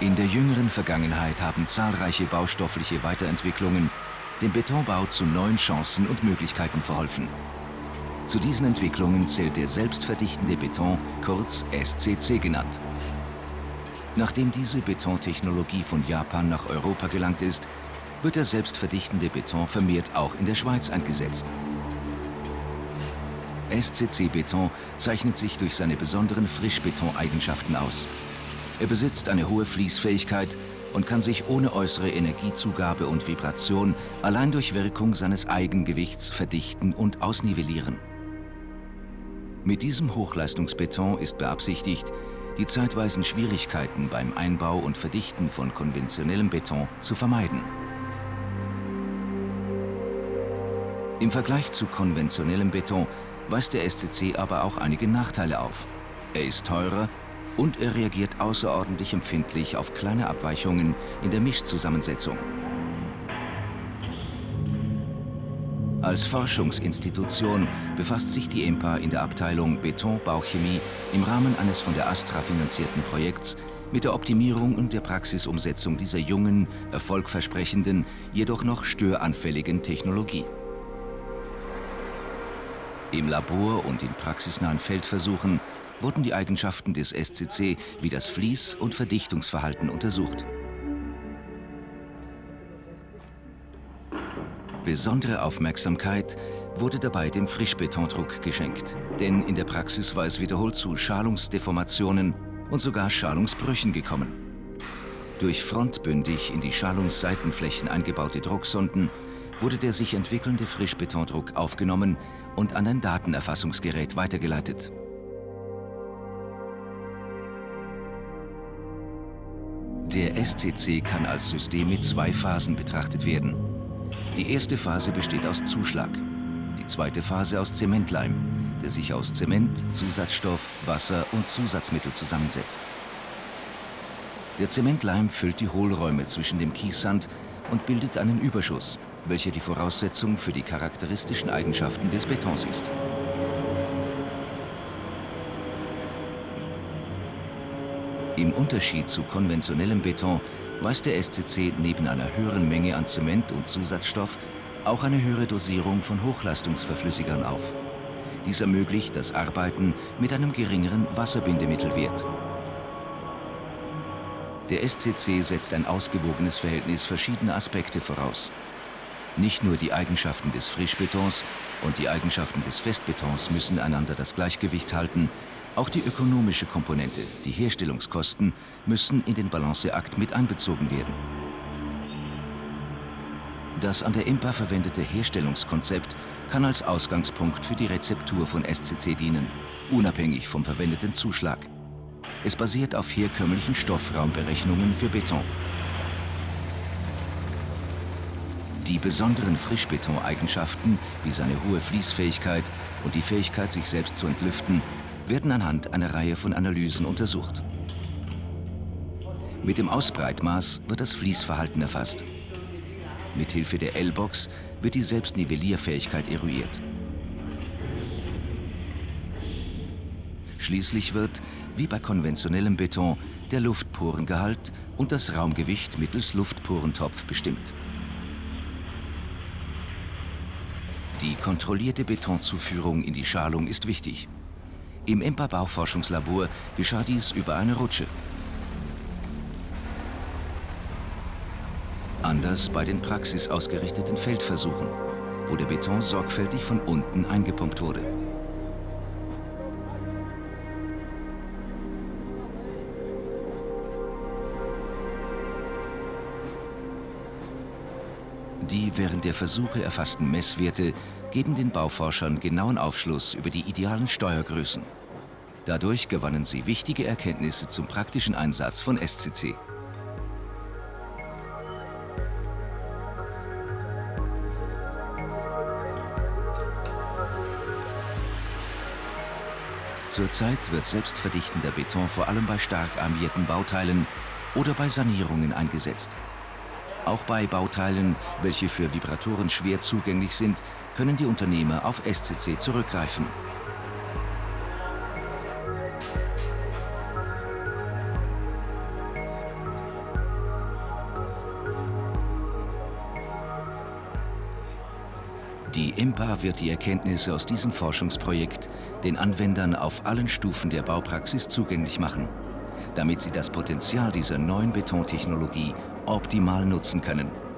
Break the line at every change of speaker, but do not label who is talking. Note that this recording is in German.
In der jüngeren Vergangenheit haben zahlreiche baustoffliche Weiterentwicklungen dem Betonbau zu neuen Chancen und Möglichkeiten verholfen. Zu diesen Entwicklungen zählt der selbstverdichtende Beton, kurz SCC genannt. Nachdem diese Betontechnologie von Japan nach Europa gelangt ist, wird der selbstverdichtende Beton vermehrt auch in der Schweiz eingesetzt. SCC-Beton zeichnet sich durch seine besonderen Frischbeton-Eigenschaften aus. Er besitzt eine hohe Fließfähigkeit und kann sich ohne äußere Energiezugabe und Vibration allein durch Wirkung seines Eigengewichts verdichten und ausnivellieren. Mit diesem Hochleistungsbeton ist beabsichtigt, die zeitweisen Schwierigkeiten beim Einbau und Verdichten von konventionellem Beton zu vermeiden. Im Vergleich zu konventionellem Beton weist der SCC aber auch einige Nachteile auf. Er ist teurer und er reagiert außerordentlich empfindlich auf kleine Abweichungen in der Mischzusammensetzung. Als Forschungsinstitution befasst sich die EMPA in der Abteilung Betonbauchemie im Rahmen eines von der Astra finanzierten Projekts mit der Optimierung und der Praxisumsetzung dieser jungen, erfolgversprechenden, jedoch noch störanfälligen Technologie. Im Labor und in praxisnahen Feldversuchen wurden die Eigenschaften des SCC wie das Fließ- und Verdichtungsverhalten untersucht. Besondere Aufmerksamkeit wurde dabei dem Frischbetondruck geschenkt, denn in der Praxis war es wiederholt zu Schalungsdeformationen und sogar Schalungsbrüchen gekommen. Durch frontbündig in die Schalungsseitenflächen eingebaute Drucksonden wurde der sich entwickelnde Frischbetondruck aufgenommen und an ein Datenerfassungsgerät weitergeleitet. Der SCC kann als System mit zwei Phasen betrachtet werden. Die erste Phase besteht aus Zuschlag, die zweite Phase aus Zementleim, der sich aus Zement, Zusatzstoff, Wasser und Zusatzmittel zusammensetzt. Der Zementleim füllt die Hohlräume zwischen dem Kiessand und bildet einen Überschuss, welcher die Voraussetzung für die charakteristischen Eigenschaften des Betons ist. Im Unterschied zu konventionellem Beton weist der SCC neben einer höheren Menge an Zement und Zusatzstoff auch eine höhere Dosierung von Hochleistungsverflüssigern auf. Dies ermöglicht das Arbeiten mit einem geringeren Wasserbindemmittelwert. Der SCC setzt ein ausgewogenes Verhältnis verschiedener Aspekte voraus. Nicht nur die Eigenschaften des Frischbetons und die Eigenschaften des Festbetons müssen einander das Gleichgewicht halten, auch die ökonomische Komponente, die Herstellungskosten, müssen in den Balanceakt mit einbezogen werden. Das an der IMPA verwendete Herstellungskonzept kann als Ausgangspunkt für die Rezeptur von SCC dienen, unabhängig vom verwendeten Zuschlag. Es basiert auf herkömmlichen Stoffraumberechnungen für Beton. Die besonderen Frischbeton-Eigenschaften, wie seine hohe Fließfähigkeit und die Fähigkeit, sich selbst zu entlüften, werden anhand einer Reihe von Analysen untersucht. Mit dem Ausbreitmaß wird das Fließverhalten erfasst. Mithilfe der L-Box wird die Selbstnivellierfähigkeit eruiert. Schließlich wird, wie bei konventionellem Beton, der Luftporengehalt und das Raumgewicht mittels Luftporentopf bestimmt. Die kontrollierte Betonzuführung in die Schalung ist wichtig. Im EMPA Bauforschungslabor geschah dies über eine Rutsche. Anders bei den praxisausgerichteten Feldversuchen, wo der Beton sorgfältig von unten eingepumpt wurde. Die während der Versuche erfassten Messwerte geben den Bauforschern genauen Aufschluss über die idealen Steuergrößen. Dadurch gewannen sie wichtige Erkenntnisse zum praktischen Einsatz von SCC. Zurzeit wird selbstverdichtender Beton vor allem bei stark armierten Bauteilen oder bei Sanierungen eingesetzt. Auch bei Bauteilen, welche für Vibratoren schwer zugänglich sind, können die Unternehmer auf SCC zurückgreifen. Die IMPA wird die Erkenntnisse aus diesem Forschungsprojekt den Anwendern auf allen Stufen der Baupraxis zugänglich machen damit sie das Potenzial dieser neuen Betontechnologie optimal nutzen können.